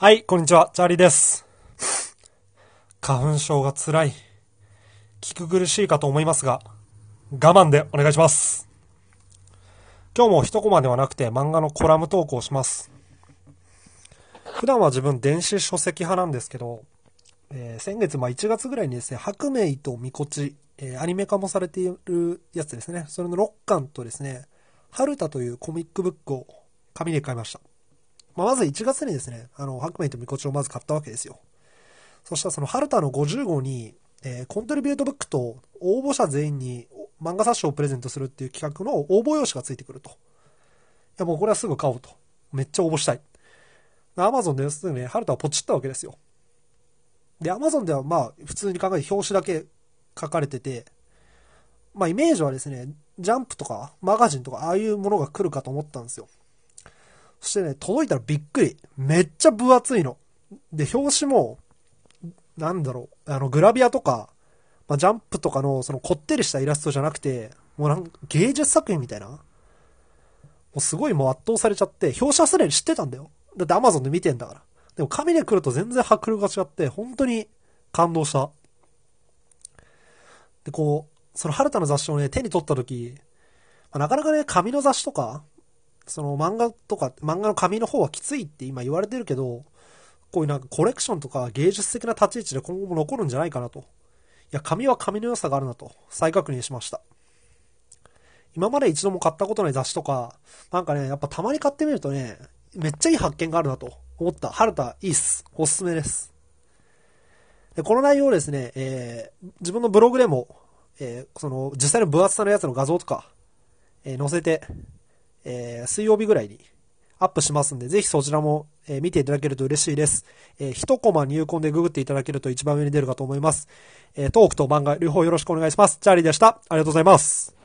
はい、こんにちは、チャーリーです。花粉症が辛い。聞く苦しいかと思いますが、我慢でお願いします。今日も一コマではなくて漫画のコラム投稿します。普段は自分電子書籍派なんですけど、えー先月、まあ1月ぐらいにですね、白明とみこち、えーアニメ化もされているやつですね。それの6巻とですね、春田というコミックブックを紙で買いました。まあ、まず1月にですね、あの、白明とみこちをまず買ったわけですよ。そしたらその春田の50号に、えーコントリビュートブックと応募者全員に漫画冊子をプレゼントするっていう企画の応募用紙がついてくると。いやもうこれはすぐ買おうと。めっちゃ応募したい。アマゾンですぐね、春田はポチったわけですよ。で、アマゾンではまあ普通に考えて表紙だけ書かれてて、まあイメージはですね、ジャンプとかマガジンとかああいうものが来るかと思ったんですよ。そしてね、届いたらびっくり。めっちゃ分厚いの。で、表紙も、なんだろう、あの、グラビアとか、まあ、ジャンプとかの、その、こってりしたイラストじゃなくて、もうなんか、芸術作品みたいな。もうすごいもう圧倒されちゃって、表紙はすでに知ってたんだよ。だって Amazon で見てんだから。でも紙で来ると全然迫力が違って、本当に感動した。で、こう、その春田の雑誌をね、手に取った時、まあなかなかね、紙の雑誌とか、その漫画とか、漫画の紙の方はきついって今言われてるけど、こういうなんかコレクションとか芸術的な立ち位置で今後も残るんじゃないかなと。いや、紙は紙の良さがあるなと、再確認しました。今まで一度も買ったことない雑誌とか、なんかね、やっぱたまに買ってみるとね、めっちゃいい発見があるなと思った。春田、いいっす。おすすめです。で、この内容をですね、えー、自分のブログでも、えー、その、実際の分厚さのやつの画像とか、えー載せて、えー水曜日ぐらいにアップしますんで、ぜひそちらも、えー見ていただけると嬉しいです。えー、一コマ入魂でググっていただけると一番上に出るかと思います。えートークと漫画両方よろしくお願いします。チャーリーでした。ありがとうございます。